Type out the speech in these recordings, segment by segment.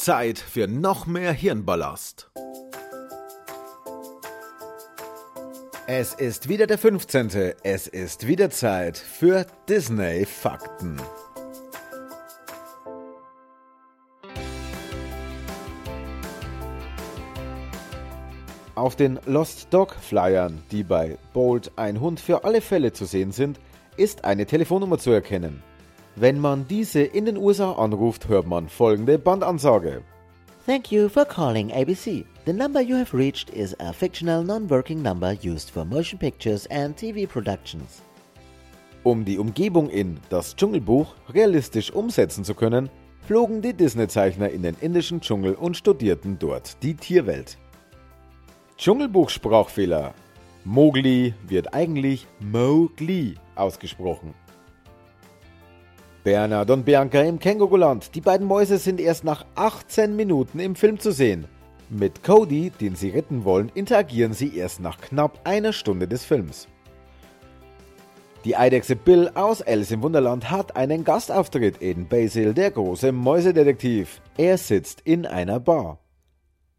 Zeit für noch mehr Hirnballast. Es ist wieder der 15. Es ist wieder Zeit für Disney Fakten. Auf den Lost Dog Flyern, die bei Bolt ein Hund für alle Fälle zu sehen sind, ist eine Telefonnummer zu erkennen. Wenn man diese in den USA anruft, hört man folgende Bandansage. Thank you for calling ABC. The number you have reached is a fictional non-working number used for motion pictures and TV productions. Um die Umgebung in Das Dschungelbuch realistisch umsetzen zu können, flogen die Disney-Zeichner in den indischen Dschungel und studierten dort die Tierwelt. Dschungelbuch-Sprachfehler. Mowgli wird eigentlich Mowgli ausgesprochen. Bernhard und Bianca im Känguruland. Die beiden Mäuse sind erst nach 18 Minuten im Film zu sehen. Mit Cody, den sie retten wollen, interagieren sie erst nach knapp einer Stunde des Films. Die Eidechse Bill aus Alice im Wunderland hat einen Gastauftritt in Basil, der große Mäusedetektiv. Er sitzt in einer Bar.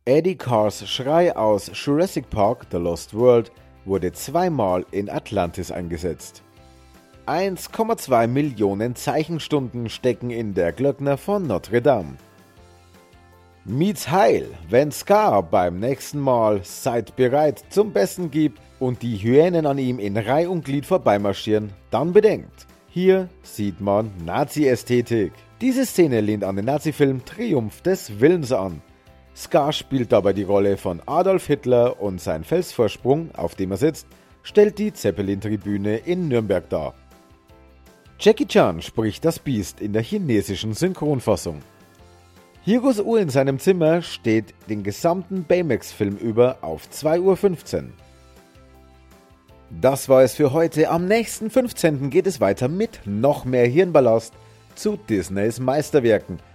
Eddie Cars Schrei aus Jurassic Park The Lost World wurde zweimal in Atlantis eingesetzt. 1,2 Millionen Zeichenstunden stecken in der Glöckner von Notre Dame. Miet's heil, wenn Scar beim nächsten Mal Seid bereit zum Besten gibt und die Hyänen an ihm in Reih und Glied vorbeimarschieren, dann bedenkt, hier sieht man Nazi-Ästhetik. Diese Szene lehnt an den Nazi-Film Triumph des Willens an. Scar spielt dabei die Rolle von Adolf Hitler und sein Felsvorsprung, auf dem er sitzt, stellt die Zeppelin-Tribüne in Nürnberg dar. Jackie Chan spricht das Biest in der chinesischen Synchronfassung. Hiros Uhr in seinem Zimmer steht den gesamten Baymax-Film über auf 2.15 Uhr. Das war es für heute. Am nächsten 15. geht es weiter mit noch mehr Hirnballast zu Disneys Meisterwerken –